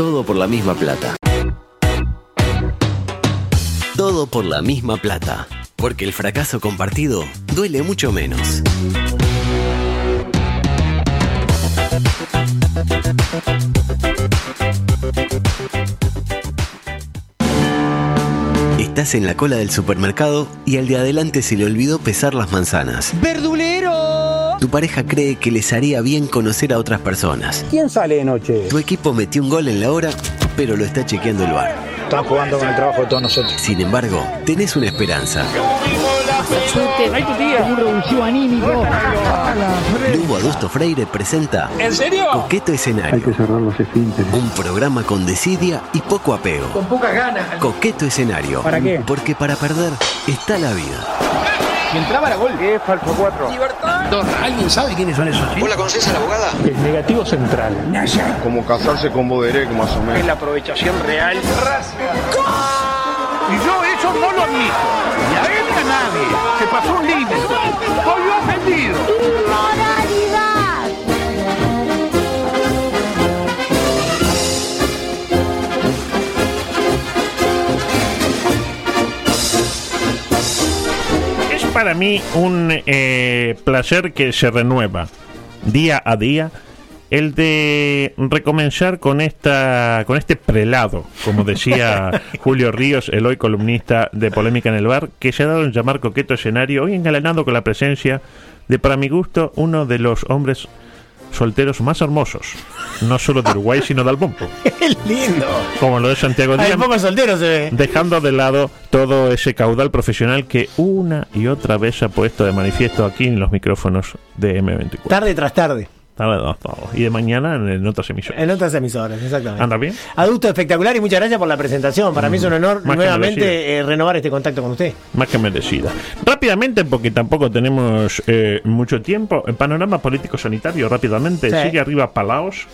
Todo por la misma plata. Todo por la misma plata. Porque el fracaso compartido duele mucho menos. Estás en la cola del supermercado y al de adelante se le olvidó pesar las manzanas. Tu pareja cree que les haría bien conocer a otras personas. ¿Quién sale de noche? Tu equipo metió un gol en la hora, pero lo está chequeando el bar. Están jugando con el trabajo de todos nosotros. Sin embargo, tenés una esperanza. Lugo Adusto Freire presenta ¿En serio? Coqueto Escenario. cerrar los esfínteres. Un programa con desidia y poco apego. Con pocas ganas. Coqueto Escenario. ¿Para qué? Porque para perder está la vida. Y entraba la gol. ¿Qué es Falso 4? Libertad. ¿Alguien sabe quiénes son esos? ¿Vos la conocés a la abogada? El negativo central. Como casarse con Boderek, más o Es menos. la aprovechación real. Y yo eso no lo admito. Y a él a nadie. Se pasó un límite. Soy ofendido. Para mí un eh, placer que se renueva día a día el de recomenzar con esta con este prelado, como decía Julio Ríos, el hoy columnista de Polémica en el Bar, que se ha dado en llamar coqueto escenario, hoy engalanado con la presencia de, para mi gusto, uno de los hombres solteros más hermosos, no solo de Uruguay, sino del Bombo, ¡Qué lindo! como lo de Santiago Díaz poco soltero se ve. dejando de lado todo ese caudal profesional que una y otra vez ha puesto de manifiesto aquí en los micrófonos de M24. Tarde tras tarde. Y de mañana en, en otras emisiones. En otras emisoras, exactamente. ¿Anda bien? Adulto espectacular y muchas gracias por la presentación. Para mí es un honor Mm. Que nuevamente eh, renovar este contacto con usted. Más que merecida. Rápidamente, porque tampoco tenemos eh, mucho tiempo, el panorama político-sanitario rápidamente. Sí. Sigue arriba Palaos,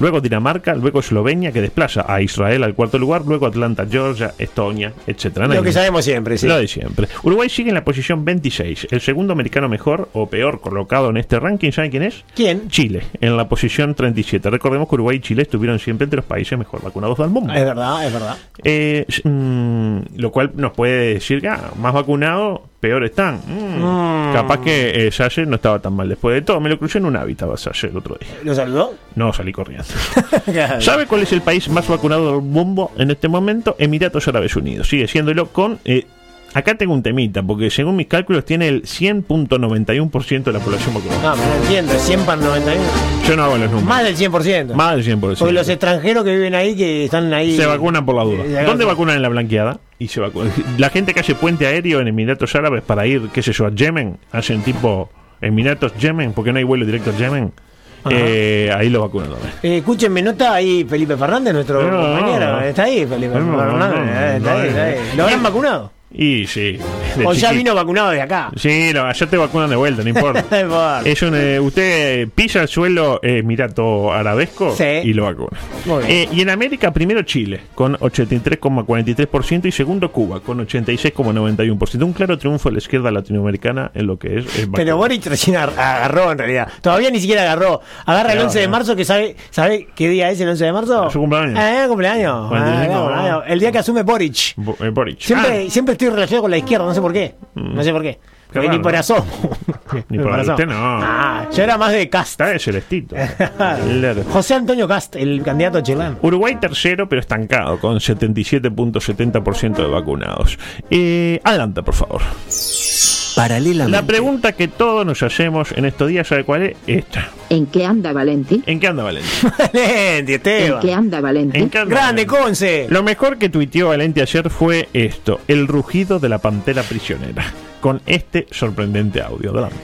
luego Dinamarca, luego Eslovenia, que desplaza a Israel al cuarto lugar, luego Atlanta, Georgia, Estonia, etcétera. No Lo que sabemos siempre, sí. Lo de siempre. Uruguay sigue en la posición 26. El segundo americano mejor o peor colocado en este ranking, ¿sabe quién es? ¿Quién? Chile, en la posición 37. Recordemos que Uruguay y Chile estuvieron siempre entre los países mejor vacunados del mundo. Es verdad, es verdad. Eh, s- mm, lo cual nos puede decir que ah, más vacunados, peor están. Mm, Capaz que eh, Salle no estaba tan mal después de todo. Me lo crucé en un hábitat a el otro día. ¿Lo saludó? No salí corriendo. ¿Sabe cuál es el país más vacunado del mundo en este momento? Emiratos Árabes Unidos. Sigue siéndolo con... eh, acá tengo un temita, porque según mis cálculos tiene el 100.91% de la población vacunada. No, pero no entiendo, es 100 para 91. Yo no hago los números. Más del 100%. Más del 100%. Porque los extranjeros que viven ahí, que están ahí. Se vacunan por la duda. Eh, ¿Dónde vacunan en la blanqueada? Y se vacunan. La gente que hace puente aéreo en Emiratos Árabes para ir, qué sé yo, a Yemen, hacen tipo Emiratos Yemen, porque no hay vuelo directo a Yemen. Eh, ahí lo vacunan también. Eh, escúchenme, ¿no está ahí Felipe Fernández, nuestro No, compañero? no. Está ahí Felipe Fernández. no, eh, está no, ahí, no, está ahí. no. ¿Lo habrán vacunado? Y sí. ¿O ya vino vacunado de acá? Sí, no, allá te vacunan de vuelta, no importa. No importa. Es un, eh, usted eh, pisa el suelo eh, Emirato Arabesco Sí. y lo vacuna. Eh, y en América, primero Chile, con 83,43%, y segundo Cuba, con 86,91%. Un claro triunfo de la izquierda latinoamericana en lo que es. eh, Pero. Boric recién ar- agarró en realidad. Todavía ni siquiera agarró. Agarra el No, 11 de marzo, que sabe, ¿sabe qué día es el 11 de marzo? Su cumpleaños. Ah, cumpleaños. Ah, cumpleaños. El día que asume Boric. Bo- eh, Boric. Siempre, Ah, siempre estoy relacionado con la izquierda, no sé por qué. No sé por qué. Ni por asomo. Ni por asomo. usted no. Ah, yo era más de Cast. Está de celestito. José Antonio Cast, el candidato chileno. Uruguay tercero, pero estancado, con 77.70% de vacunados. Eh, adelante, por favor. Paralelamente. La pregunta que todos nos hacemos en estos días, ¿sabe cuál es? Esta. ¿En qué anda Valenti? ¿En qué anda Valente? Valenti, ¿En qué Esteban. anda Valenti? ¿En qué anda Grande, Valente? Conce. Lo mejor que tuiteó Valente ayer fue esto: el rugido de la pantera prisionera. Con este sorprendente audio. Adelante.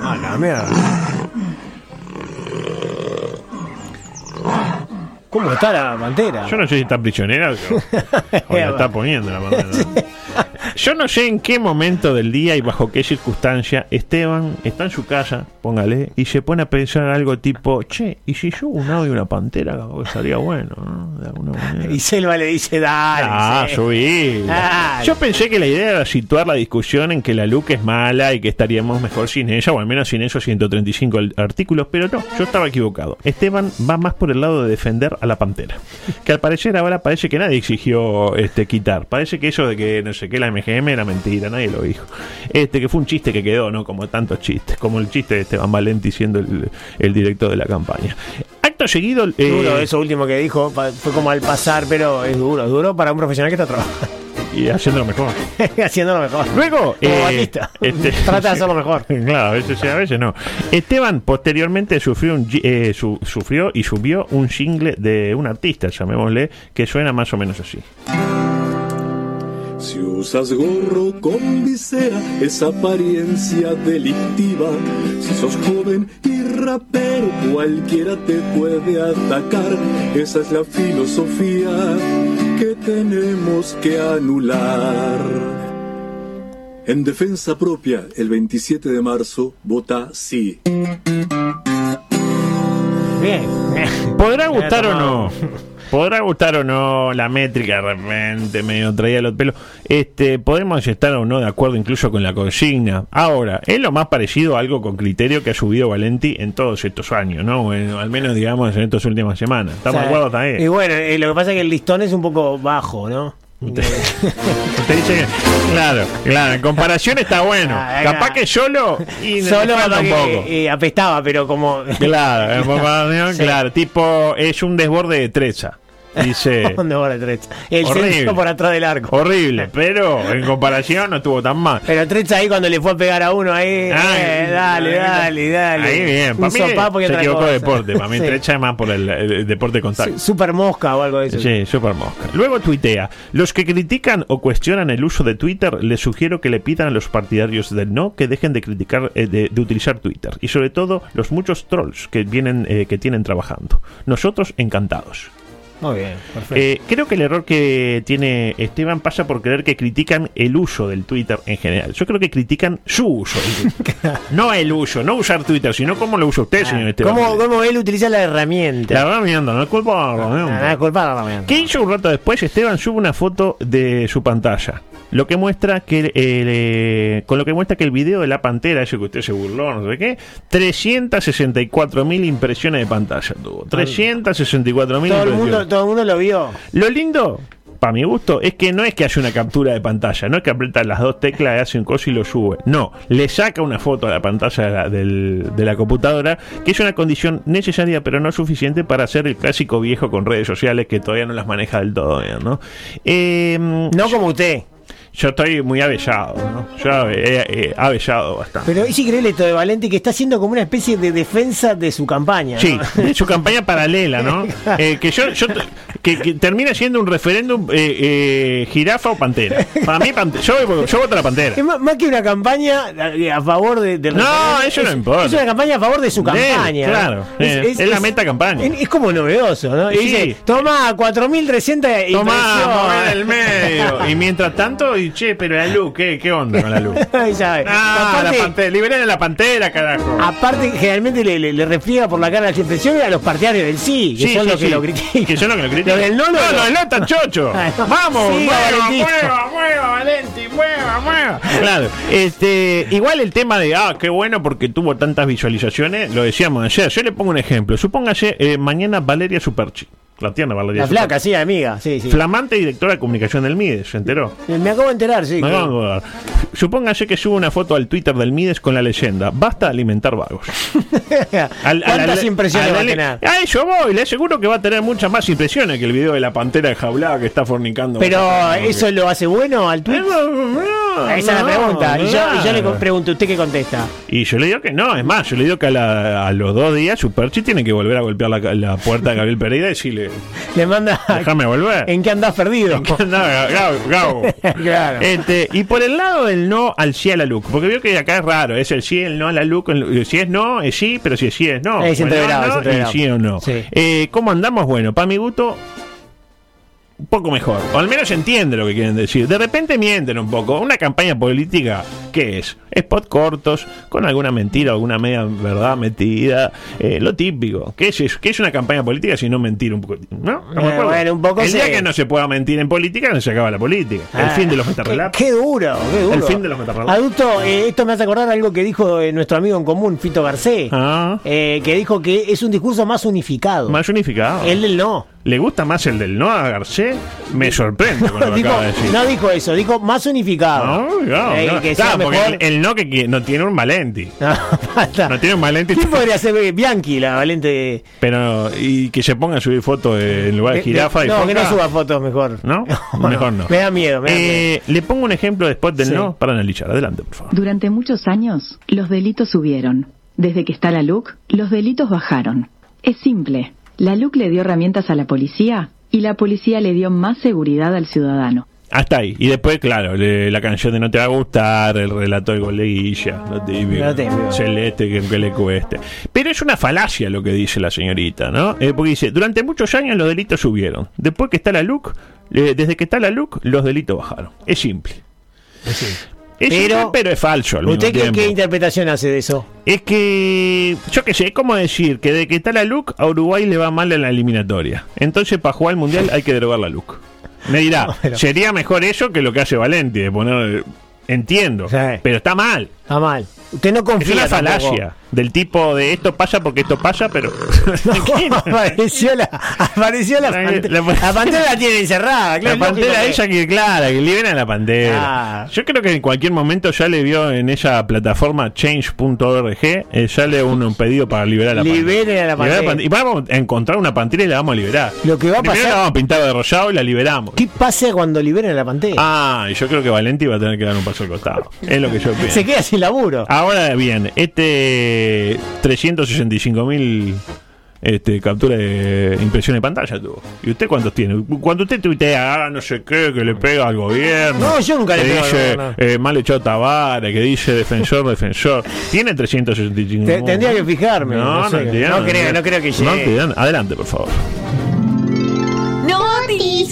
Ah, la mierda. ¿Cómo está la pantera? Yo no sé si está prisionera o, la está poniendo la pantera. Yo no sé en qué momento del día y bajo qué circunstancia Esteban está en su casa, póngale, y se pone a pensar algo tipo, che, ¿y si yo un audio de una pantera estaría bueno, ¿no? De alguna manera. Y Selva le dice, dale. Ah, subí. Dale. Yo pensé que la idea era situar la discusión en que la Luke es mala y que estaríamos mejor sin ella, o al menos sin esos 135 al- artículos, pero no, yo estaba equivocado. Esteban va más por el lado de defender a la pantera, que al parecer ahora parece que nadie exigió este quitar. Parece que eso de que no sé qué la MGM era mentira, nadie lo dijo. Este que fue un chiste que quedó, ¿no? Como tantos chistes, como el chiste de Esteban Valenti siendo el, el director de la campaña. Acto seguido. eh, Duro, eso último que dijo fue como al pasar, pero es duro, es duro para un profesional que está trabajando, y haciéndolo mejor. haciéndolo mejor. Luego, eh, este- Trata de hacerlo mejor. Claro, a veces sí, a veces no. Esteban posteriormente sufrió, un, eh, su- sufrió y subió un jingle de un artista, llamémosle, que suena más o menos así. Si usas gorro con visera, es apariencia delictiva. Si sos joven y rapero, cualquiera te puede atacar. Esa es la filosofía que tenemos que anular. En defensa propia, el 27 de marzo, vota sí. Bien. ¿Podrá gustar o no? Podrá gustar o no la métrica de repente, medio traía los pelos. Este, podemos estar o no de acuerdo incluso con la consigna. Ahora, es lo más parecido a algo con criterio que ha subido Valenti en todos estos años, ¿no? Bueno, al menos digamos en estas últimas semanas. ¿Estamos de acuerdo también? Y bueno, eh, lo que pasa es que el listón es un poco bajo, ¿no? Usted dice que, claro, claro, en comparación está bueno. Ah, Capaz que solo y Solo un poco. eh, apestaba, pero como. Claro, Sí. claro, tipo es un desborde de trecha. Dice ¿Dónde va la Trecha? El centro por atrás del arco. horrible, pero en comparación no estuvo tan mal. Pero Trecha ahí cuando le fue a pegar a uno ahí. Ay, eh, dale, dale, dale. Ahí bien, para mí se equivocó cosa. de deporte, para mí Sí. trecha es más por el, el deporte de contacto. Super mosca o algo de eso. Sí, super mosca. Luego tuitea. Los que critican o cuestionan el uso de Twitter, les sugiero que le pidan a los partidarios del no que dejen de criticar, eh, de, de utilizar Twitter. Y sobre todo, los muchos trolls que vienen, eh, que tienen trabajando. Nosotros encantados. Muy bien, perfecto. Eh, creo que el error que tiene Esteban pasa por creer que critican el uso del Twitter en general. Yo creo que critican su uso. no el uso, no usar Twitter, sino cómo lo usa usted, señor Esteban. ¿Cómo, ¿Cómo él utiliza la herramienta? La herramienta, no es culpa de la herramienta. Nada, culpa de la herramienta. ¿Qué hizo un rato después? Esteban sube una foto de su pantalla. Lo que muestra que el, eh, con lo que muestra que el video de la pantera, ese que usted se burló, no sé qué, 364 mil impresiones de pantalla tuvo. 364 mil Todo el, impresiones. mundo, todo el mundo lo vio. Lo lindo, para mi gusto, es que no es que haya una captura de pantalla, no es que aprieta las dos teclas, hace un coso y lo sube. No, le saca una foto a la pantalla de la, del- de la computadora, que es una condición necesaria pero no suficiente para hacer el clásico viejo con redes sociales que todavía no las maneja del todo bien, ¿no? Eh, No como usted. Yo estoy muy avellado, ¿no? Yo he, he avellado bastante. Pero es increíble esto de Valenti que está haciendo como una especie de defensa de su campaña. ¿no? Sí, de su campaña paralela, ¿no? Eh, que yo, yo que, que termina siendo un referéndum eh, eh, jirafa o pantera. Para mí, pante- yo, yo voto a la pantera. Es más, más que una campaña a a favor de, del No, eso no importa. Es una campaña a favor de su él, campaña. claro. Eh, es la meta campaña. Es, como novedoso, ¿no? Y Sí. dice, toma 4.300 Tomá, mover el medio. Y mientras tanto, y che, pero la luz, ¿qué, qué onda con la luz? Sabe. Ah, la pantera, liberen a la pantera, carajo. aparte, generalmente le, le, le refriega por la cara las impresiones a los partidarios del sí, que Sí, son sí, los que sí. lo critican. Que son los que lo critican. Del no, no, no, del no están chocho. Ah, no. Vamos, Siga, mueva, mueva, mueva, Valenti, mueva, mueva. Claro, este, igual el tema de, ah, qué bueno porque tuvo tantas visualizaciones, lo decíamos ayer. Yo le pongo un ejemplo. Supóngase, eh, mañana Valeria Superchi, la Valeria flaca, sí, amiga, sí, sí. Flamante directora de comunicación del MIDES, ¿se enteró? Me acabo de enterar, sí. Me acabo de acordar. Supóngase que sube una foto al Twitter del Mides con la leyenda. Basta alimentar vagos. Al- ¿Cuántas al- impresiones al- va a tener? A eso voy, le aseguro que va a tener muchas más impresiones que el video de la pantera enjaulada que está fornicando. Pero, ¿eso lo hace bueno al Eh, no, no, Esa es la pregunta. Y yo, y yo le pregunto, ¿usted qué contesta? Y yo le digo que no, es más, yo le digo que a, la- a los dos días Superchi tiene que volver a golpear la, la puerta de Gabriel Pereira y decirle, Le manda. déjame volver. ¿En qué andás perdido? Gabo, Gabo. Claro. Este, y por el lado del no al sí a la look, porque veo que acá es raro, es el sí, el no a la look, el- si es no, es sí, pero si es sí, es no. Es entreverado, no, es entreverado. y sí o no. Sí. Eh, ¿Cómo andamos? Bueno, para mi gusto, un poco mejor. O al menos entiende lo que quieren decir. De repente mienten un poco. Una campaña política, ¿qué es? Spot cortos, con alguna mentira, alguna media verdad metida. eh, lo típico. ¿Qué es eso? ¿Qué es una campaña política si no mentir un poco? ¿No? ¿Estamos de Eh, bueno, un poco El día que no se pueda mentir en política, no se acaba la política. El Ah, fin de los metarrelatos. qué duro, qué duro. El fin de los metarrelatos. Adulto, eh, esto me hace acordar algo que dijo eh, nuestro amigo en común, Fito Garcés. Ah. eh, que dijo que es un discurso más unificado. Más unificado. El del no. ¿Le gusta más el del no a Garcés? Me sorprende con lo que Dijo- acaba de decir. no dijo eso, dijo más unificado. No, no, Eh, no. que sea Claro, porque mejor. el, el no que, que no tiene un Valenti. No, falta. No tiene un Valenti. ¿Quién podría ser eh, Bianchi, la valente? Pero, y que se ponga a subir fotos en lugar de de- jirafa y no, que no suba fotos mejor. ¿No? Mejor no. Me da miedo, me da miedo. Eh, le pongo un ejemplo después del Sí. no para analizar. Adelante, por favor. Durante muchos años, los delitos subieron. Desde que está la LUC, los delitos bajaron. Es simple. La LUC le dio herramientas a la policía y la policía le dio más seguridad al ciudadano. Hasta ahí. Y después, claro, le- la canción de No te va a gustar, el relato de Goleguilla, lo típico. Lo típico. Celeste, que, que le cueste. Pero es una falacia lo que dice la señorita, ¿no? Eh, porque dice, durante muchos años los delitos subieron. Después que está la LUC, eh, desde que está la LUC, los delitos bajaron. Es simple. Es Pero- pero es falso al ¿Usted mismo qué, interpretación hace de eso? Es que, yo qué sé, es como decir que de que está la LUC, a Uruguay le va mal en la eliminatoria. Entonces, para jugar al Mundial hay que derogar la LUC. Me dirá, Pero- sería mejor eso que lo que hace Valenti, de poner... Entiendo, Sí. pero está mal. Está mal. Usted no Es confía una tampoco. Del tipo de esto pasa porque esto pasa, pero... No, apareció la, apareció la, La- pantera. la- La, pantera la tiene encerrada, claro. La pantera que- ella que clara, que libera a la pantera. Ah. Yo creo que en cualquier momento ya le vio en esa plataforma change.org, eh, sale un, un pedido para liberar a la Liberen a la pantera. Y vamos a encontrar una pantera y la vamos a liberar. Lo que va a Primero pasar- la vamos a pintar de rosado y la liberamos. ¿Qué pasa cuando liberen a la pantera? Ah, y yo creo que Valenti va a tener que dar un paso al costado. Es lo que yo pienso. Se queda sin laburo. Ahora bien, este 365 mil este, captura de impresión de pantalla tuvo. ¿Y usted cuántos tiene? Cuando usted tuitea, ah, no sé qué, que le pega al gobierno. No, yo nunca le pego dice, eh, mal echado Tavares, que dice defensor, defensor. Tiene 365 Te- tendría que fijarme, No, no sé. No creo- no creo que llegue. No. Adelante, por favor.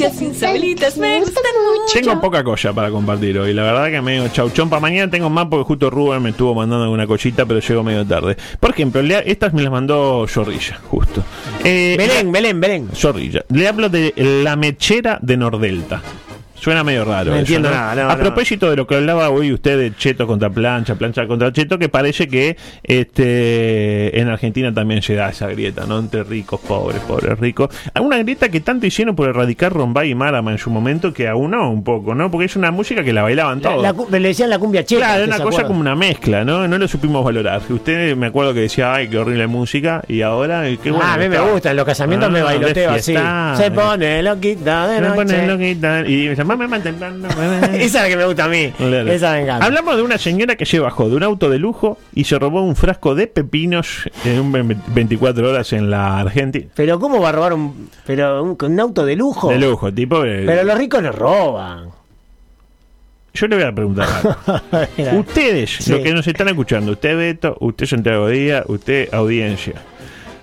Noticias insólitas me gustan mucho. Tengo poca cosa para compartir hoy. La verdad que medio chauchón. Para mañana tengo más porque justo Rubén me estuvo mandando alguna cosita, pero llegó medio tarde. Por ejemplo, le- estas me las mandó Zorrilla, justo. Eh, Belén, Belén, Belén. Zorrilla. Le hablo de la mechera de Nordelta. Suena medio raro. No eso, entiendo nada, no, A no. propósito de lo que hablaba hoy usted de cheto contra plancha, plancha contra cheto, que parece que este en Argentina también se da esa grieta, ¿no? Entre ricos, pobres, pobres, ricos. Una grieta que tanto hicieron por erradicar Rombay y Marama en su momento que aún no un poco, ¿no? Porque es una música que la bailaban La- todos. la cu- le decían la cumbia cheta. Claro, ¿usted una se cosa acuerda? como una mezcla, ¿no? No lo supimos valorar. Usted me acuerdo que decía, ay, qué horrible música, y ahora, eh, qué bueno. ah, a mí me gusta, en los casamientos me Ah, bailoteo de así. Se pone loquita de Me noche. pone loquita, y me Esa es la que me gusta a mí. Claro. Esa me encanta. Hablamos de una señora que se bajó de un auto de lujo y se robó un frasco de pepinos en un ve- 24 horas en la Argentina. Pero ¿cómo va a robar un, pero un, auto de lujo? De lujo, tipo. eh, Pero los ricos no roban. Yo le voy a preguntar algo. Ustedes, Sí. los que nos están escuchando, usted Beto, usted Santiago Díaz, usted audiencia,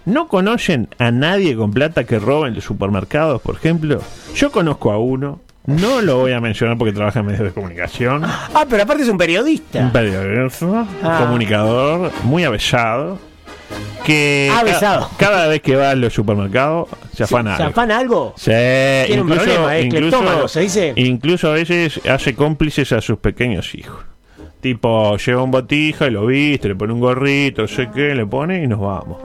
¿no conocen a nadie con plata que roba en los supermercados, por ejemplo? Yo conozco a uno, no lo voy a mencionar porque trabaja en medios de comunicación, Ah, pero aparte es un periodista. un periodista, Ah. comunicador, muy avesado, que avesado. cada vez que va a los supermercados se afana ¿Se algo. afana algo? Sí, Tiene un problema, es incluso, ¿se dice? incluso a veces hace cómplices a sus pequeños hijos. Tipo, lleva un botija y lo viste, le pone un gorrito, no sé qué, le pone y nos vamos.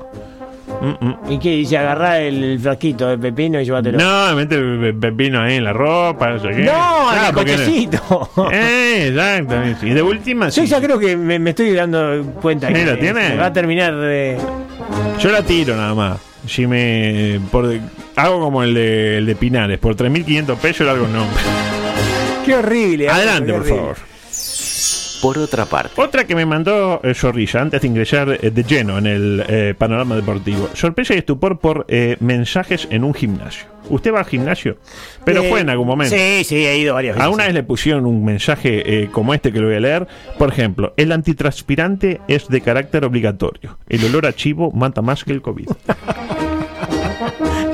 Mm, mm. ¿Y qué? Dice, agarrá el frasquito de pepino y llévatelo. No, mete pe- pepino ahí en la ropa, no sé qué. No, en Ah, el no- cochecito. Eh, exactamente. Y de última, Yo sí. ya creo que me, me estoy dando cuenta Sí, que ¿lo tiene? se va a terminar de... Yo la tiro nada más. Si me. Por, hago como el de, el de Pinares. Por 3.500 pesos le hago un nombre. Qué horrible. Adelante, qué por favor. Por otra parte, Otra que me mandó eh, Zorrilla antes de ingresar eh, de lleno en el eh, panorama deportivo. Sorpresa y estupor por eh, mensajes en un gimnasio. ¿Usted va al gimnasio? Pero Eh, fue en algún momento. Sí, sí, he ido varias veces. A una vez le pusieron un mensaje eh, como este que lo voy a leer. Por ejemplo, el antitranspirante es de carácter obligatorio. El olor a chivo mata más que el COVID.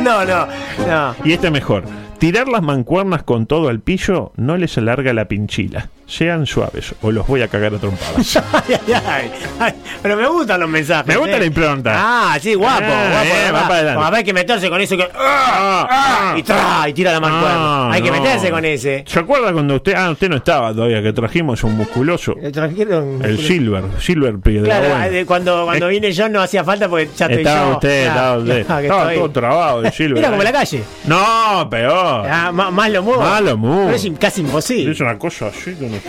No, no, no. Y este mejor. Tirar las mancuernas con todo al pillo no les alarga la pinchila. Sean suaves o los voy a cagar a trompadas. Ay, ay, ay. Pero me gustan los mensajes. Me gusta eh. la impronta. Ah, sí, guapo, Ah, guapo. eh, va para adelante. Hay que meterse con eso que. Ah, ah. Y tra, y tira la. Ah, hay que no. meterse con ese. ¿Se acuerda cuando usted, ah, usted no estaba todavía, que trajimos un musculoso? Le trajeron- El Silver, Silver Piedra Claro, de- cuando, cuando Eh, vine yo no hacía falta porque ya estoy Estaba yo. usted, estaba usted. Estaba estoy. todo trabado el Silver. Era como la calle. No, peor. Ah, más lo muevo. Más lo muevo. Pero es casi imposible. Es una cosa así que no.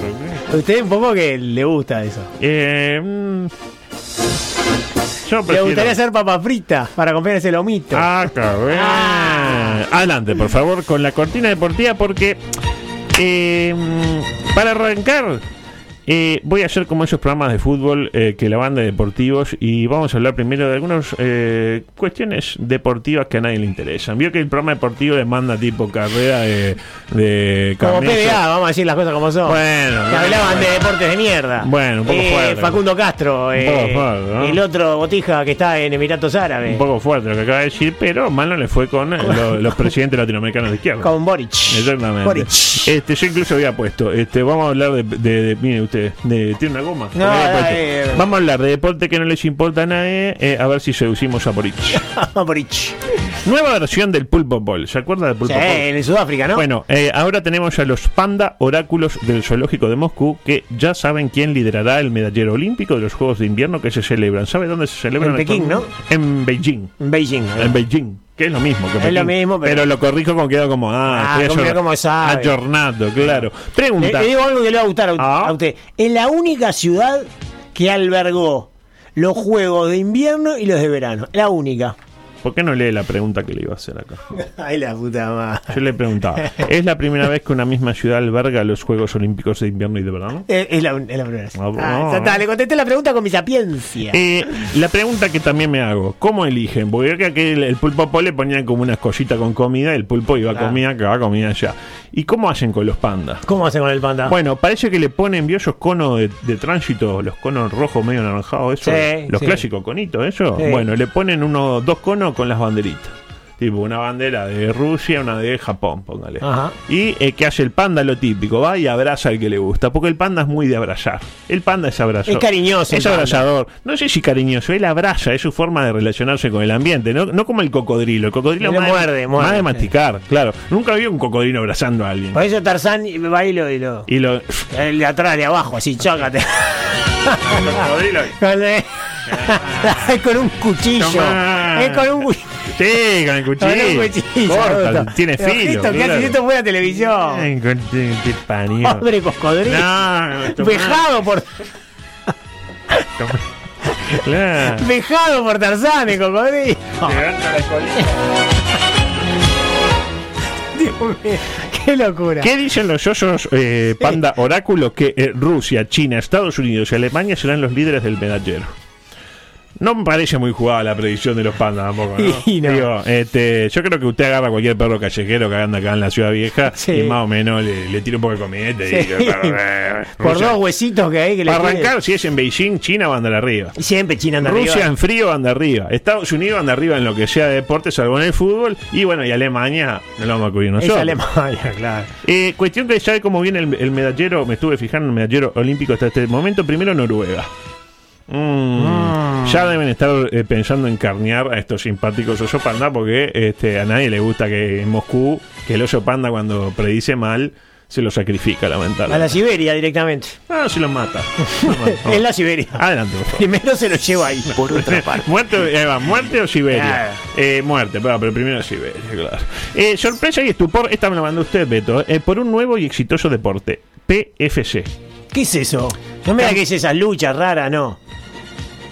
Usted un poco que le gusta eso. Eh, mm, yo Le gustaría hacer papa frita para comprar ese lomito. Ah, cabrón. Ah. Adelante, por favor, con la cortina deportiva porque eh, mm, para arrancar eh, voy a hacer como esos programas de fútbol eh, que la banda de deportivos y vamos a hablar primero de algunas eh, cuestiones deportivas que a nadie le interesan. Vio que el programa deportivo demanda tipo carrera de, de como. PDA, vamos a decir las cosas como son. Bueno, que no, hablaban no. de deportes de mierda. Bueno, un poco Eh, fuerte. Facundo Castro, Un eh, poco fuerte, ¿no? el otro botija que está en Emiratos Árabes. Un poco fuerte lo que acaba de decir, pero mal no le fue con eh, lo- los presidentes latinoamericanos de izquierda. Con Boric. Exactamente. Boric. Este, yo incluso había puesto, este, vamos a hablar de, de, de- mire de, tiene una goma. No, eh. vamos a hablar de deporte que no les importa a nadie, eh, a ver si seducimos a Boric. Boric. Nueva versión del Pulpo Ball, ¿se acuerda del Pulpo Sí, Ball? en Sudáfrica, ¿no? Bueno, eh, ahora tenemos a los panda oráculos del zoológico de Moscú que ya saben quién liderará el medallero olímpico de los Juegos de Invierno que se celebran. ¿Sabe dónde se celebran? En Pekín, ¿no? En Beijing. En Beijing. En Beijing, que es lo mismo que Es Pekín. lo mismo, pero- lo corrijo como queda como ah, Ah, estoy como- como sabe. claro. Le, Pregunta. le digo algo que le va a gustar a, Ah. a usted. Es la única ciudad que albergó los juegos de invierno y los de verano. La única. ¿Por qué no lee la pregunta que le iba a hacer acá? Ay, la puta madre. Yo le preguntaba, ¿es la primera vez que una misma ciudad alberga los Juegos Olímpicos de invierno y de verano? Es, es la, es la primera vez. Ah, Ah, ah. le contesté la pregunta con mi sapiencia. Eh, la pregunta que también me hago, ¿cómo eligen? Porque creo que el, el pulpo po le ponían como unas cositas con comida, el pulpo iba a Claro. comida acá, comida allá. ¿Y cómo hacen con los pandas? ¿Cómo hacen con el panda? Bueno, parece que le ponen, ¿vio esos conos de, de tránsito, los conos rojos medio anaranjados, eso, Sí, los sí. clásicos conitos, eso? Sí. Bueno, le ponen unos dos conos con las banderitas. Tipo una bandera de Rusia, una de Japón, póngale. Ajá. Y eh, que hace el panda lo típico, va y abraza al que le gusta, porque el panda es muy de abrazar. El panda es abrazador. Es cariñoso el Es abrazador. No sé si cariñoso, él abraza, es su forma de relacionarse con el ambiente, no, no como el cocodrilo. El cocodrilo más, de- muerde, muerde, más de sí. masticar, claro. Nunca vi un cocodrilo abrazando a alguien. Por eso Tarzán va y lo. Y lo Y lo. el de atrás, de abajo, así, chócate. cocodrilo. con, el- es con un cuchillo. Tomá. Es con un cuchillo. Sí, con el Con cuchillo. Corta, tiene filo. Cristo, ¿qué haces esto fuera televisión? Ay, con- te- te parió. Pobre cocodrilo. No, tomá, Vejado por, tomá. Claro. vejado por Tarzán, el cocodrilo. Levanta la qué locura. ¿Qué dicen los osos eh, panda oráculo? Que eh, Rusia, China, Estados Unidos y Alemania serán los líderes del medallero. No me parece muy jugada la predicción de los pandas tampoco, ¿no? Y no. Digo, este, yo creo que usted agarra a cualquier perro callejero que anda acá en la ciudad vieja Sí. y más o menos le, le tira un poco de Sí. "Perro, eh, Por Rusia". dos huesitos que hay que le Para arrancar, si es en Beijing, China va a andar arriba. Siempre China anda Rusia arriba. en frío anda arriba. Estados Unidos anda arriba en lo que sea de deporte, salvo en el fútbol. Y bueno, y Alemania no lo vamos a cubrir Es nosotros. Alemania, claro. Eh, cuestión que sabe cómo viene el, el medallero, me estuve fijando en el medallero olímpico hasta este momento. Primero Noruega. Mm, Ya deben estar eh, pensando en carnear a estos simpáticos oso panda porque este, a nadie le gusta que en Moscú, que el oso panda cuando predice mal, se lo sacrifica, A la lamentablemente. Siberia directamente. Ah, se lo mata. Es la Siberia. Adelante, por favor. Primero se lo lleva ahí. Por otra parte. ¿Muerte, ahí va, ¿Muerte o Siberia? Claro. Eh, muerte, pero, pero primero Siberia, claro. Eh, sorpresa y estupor, esta me la mandó usted, Beto, eh, por un nuevo y exitoso deporte, PFC. ¿Qué es eso? No me da que es esa lucha rara, no.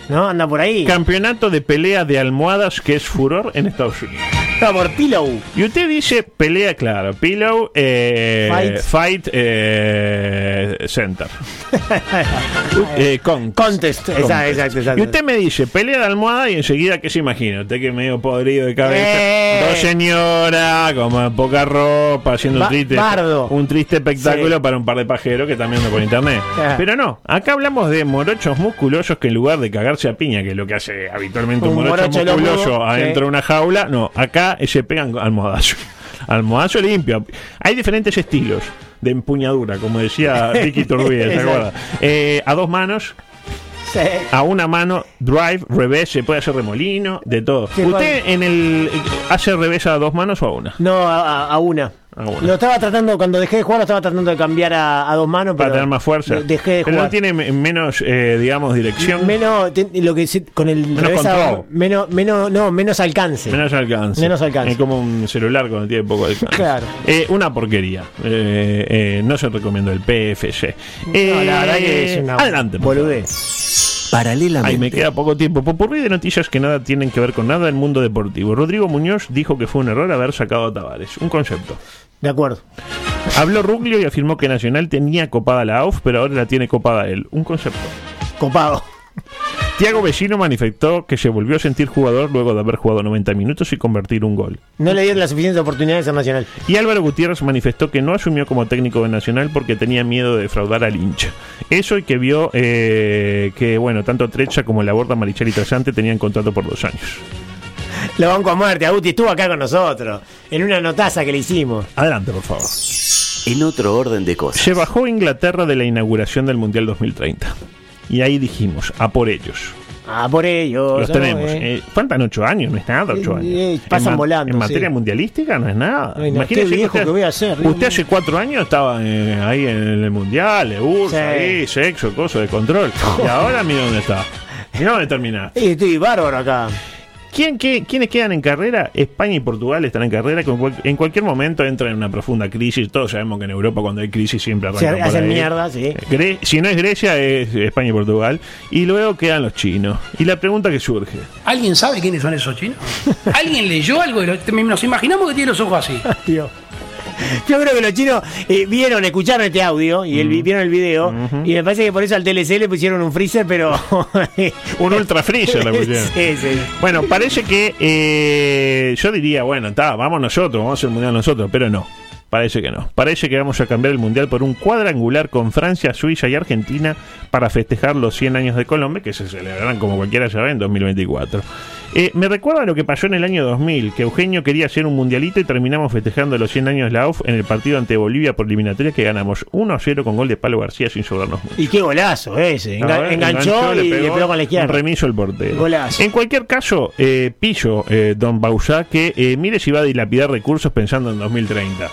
¿No? Anda por ahí. Campeonato de pelea de almohadas que es furor en Estados Unidos. Por Pillow. Y usted dice pelea, claro, Pillow, eh, Fight. Fight, eh, Center. Eh, con- Contest. Exacto, exacto, exacto. Y usted me dice pelea de almohada y enseguida, ¿qué se imagina? Usted que medio podrido de cabeza. Eh. Dos señoras, como poca ropa, haciendo Ba- un triste, bardo. un triste espectáculo Sí. para un par de pajeros que también andan por internet. Ah. Pero no, acá hablamos de morochos musculosos que en lugar de cagarse a piña, que es lo que hace habitualmente un, Un morocho, morocho musculoso adentro sí. de una jaula, no, acá acá se pegan almohadazo. Almohadazo limpio. Hay diferentes estilos de empuñadura, como decía Ricky Turbide, ¿se Exacto. acuerda? Eh, a dos manos, Sí. a una mano, drive, revés, se puede hacer remolino, de todo. ¿Usted en el hace revés a dos manos o a una? No, a una. A una. Lo estaba tratando, cuando dejé de jugar, lo estaba tratando de cambiar a, a dos manos. Para pero tener más fuerza. de- Dejé de Pero jugar. no tiene me- menos, eh, digamos, dirección. Menos, lo que con el Menos control. menos, menos, no, menos alcance. Menos alcance. Menos alcance. Es como un celular cuando tiene poco alcance. Claro. Eh, una porquería. Eh, eh, no se recomienda el PFC. No, Eh, la verdad que es una Adelante. boludez. Paralelamente. Ay, me queda poco tiempo. Popurrí de noticias que nada tienen que ver con nada del mundo deportivo. Rodrigo Muñoz dijo que fue un error haber sacado a Tavares. Un concepto. De acuerdo. Habló Ruglio y afirmó que Nacional tenía copada la AUF, pero ahora la tiene copada él. Un concepto. Copado. Tiago Vecino manifestó que se volvió a sentir jugador luego de haber jugado 90 minutos y convertir un gol. No le dieron las suficientes oportunidades a Nacional. Y Álvaro Gutiérrez manifestó que no asumió como técnico de Nacional porque tenía miedo de defraudar al hincha. Eso y que vio eh, que, bueno, tanto Trecha como la borda Marichel y Trasante tenían contrato por dos años. Lo banco a muerte. Aguti estuvo acá con nosotros. En una notaza que le hicimos. Adelante, por favor. En otro orden de cosas. Se bajó Inglaterra de la inauguración del Mundial 2030. Y ahí dijimos, a por ellos. Ah, por ellos. Los ¿no? tenemos. Eh. Eh, faltan ocho años, no es nada ocho Eh, años. eh, pasan en volando, En materia sí. mundialística no es nada. Ay, no, Imagínese viejo usted- que voy a Dios Usted hace cuatro años estaba ahí en el mundial, urso, Sí. ahí, sexo, coso de control. Y ahora mira dónde está. Mira dónde termina. Eh, estoy bárbaro acá. ¿Quién, qué- ¿Quiénes quedan en carrera? España y Portugal están en carrera. que en cual- en cualquier momento entran en una profunda crisis. Todos sabemos que en Europa cuando hay crisis siempre Se arrancan por hacen ahí. mierda, sí. Gre- si no es Grecia, es España y Portugal. Y luego quedan los chinos. Y la pregunta que surge. ¿Alguien sabe quiénes son esos chinos? ¿Alguien leyó algo? de lo- Nos imaginamos que tiene los ojos así. Dios. Yo creo que los chinos eh, vieron, escucharon este audio y el, vieron el video y me parece que por eso al TLC le pusieron un freezer, pero... Un ultra freezer le pusieron. sí, sí. Bueno, parece que eh, yo diría, bueno, está, vamos nosotros, vamos a hacer el mundial nosotros, pero no. Parece que no. Parece que vamos a cambiar el mundial por un cuadrangular con Francia, Suiza y Argentina para festejar los 100 años de Colombia, que se celebrarán como cualquiera sabe en 2024. Eh, me recuerda lo que pasó en el año 2000, que Eugenio quería hacer un mundialito y terminamos festejando los 100 años de la AUF en el partido ante Bolivia por eliminatoria que ganamos 1 a 0 con gol de Palo García sin sobrarnos mucho. Y qué golazo ese. Enga- A ver, enganchó, y le pegó con la izquierda. Remiso el portero. Golazo. En cualquier caso, eh, pillo, eh, don Bausá, que eh, mire si va a dilapidar recursos pensando en 2030.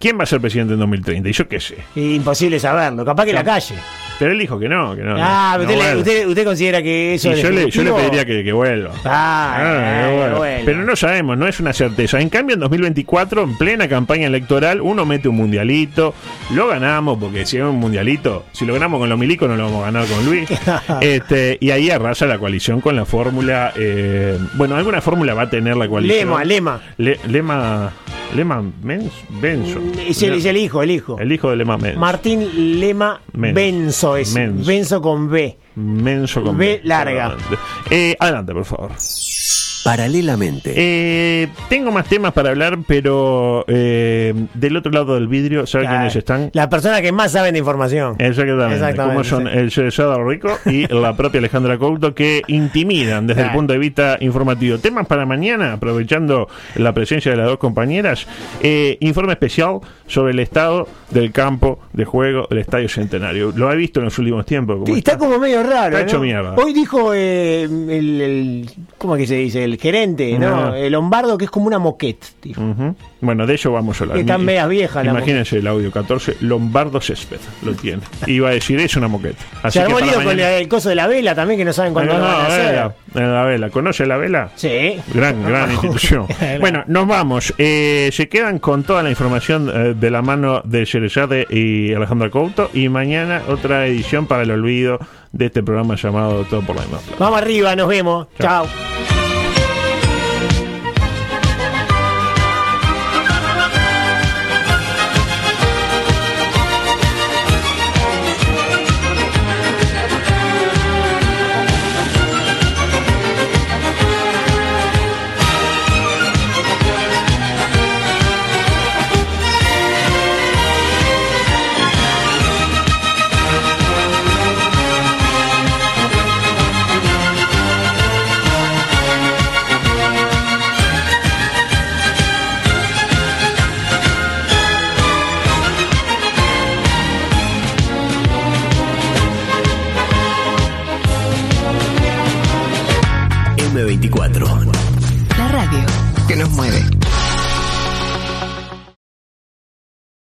¿Quién va a ser presidente en 2030? Y yo qué sé. Imposible saberlo. Capaz que la calle. Pero él dijo que no, que no. ah, no usted, le- usted, usted considera que eso es yo, le, yo le pediría que, que vuelva. Ah, Ah, eh, que vuelva. Pero no sabemos, no es una certeza. En cambio, en 2024, en plena campaña electoral, uno mete un mundialito, lo ganamos, porque si es un mundialito, si lo ganamos con los milicos, no lo vamos a ganar con Luis. este, y ahí arrasa la coalición con la fórmula. eh, bueno, alguna fórmula va a tener la coalición. Lema, lema. Le- lema. Lema Benzo. Es el, es el hijo, el hijo. El hijo de Lema Menso. Martín Lema Menso. Benzo es. Menso. Benzo con B. Menso con B larga. Eh, adelante, por favor. Paralelamente. Eh, tengo más temas para hablar, pero eh, del otro lado del vidrio, ¿sabe Claro. quiénes están? Las personas que más saben de información. Exactamente, Exactamente, como son sí. el Cesado Rico y la propia Alejandra Couto que intimidan desde el punto de vista informativo. Temas para mañana, aprovechando la presencia de las dos compañeras, eh, informe especial sobre el estado del campo de juego del Estadio Centenario. Lo he visto en los últimos tiempos. como Sí, está como medio raro. Está hecho ¿no? mierda. Hoy dijo eh, el, el- ¿Cómo es que se dice? El gerente, ¿no? El Lombardo, que es como una moquette, dijo. Bueno, de ello vamos a hablar. Que están medias viejas la Imagínense el audio 14, Lombardo Césped lo tiene. Iba a decir, es una moqueta. Así Se armó que con el coso de la vela también, que no saben cuándo No, van a la hacer. vela, la vela. ¿Conoce la vela? Sí. Gran, gran institución. Bueno, nos vamos. Eh, se quedan con toda la información eh, de la mano de Cerezade y Alejandro Couto. Y mañana otra edición para el olvido de este programa llamado Todo por la misma plata. Vamos arriba, nos vemos. Chao. Chao.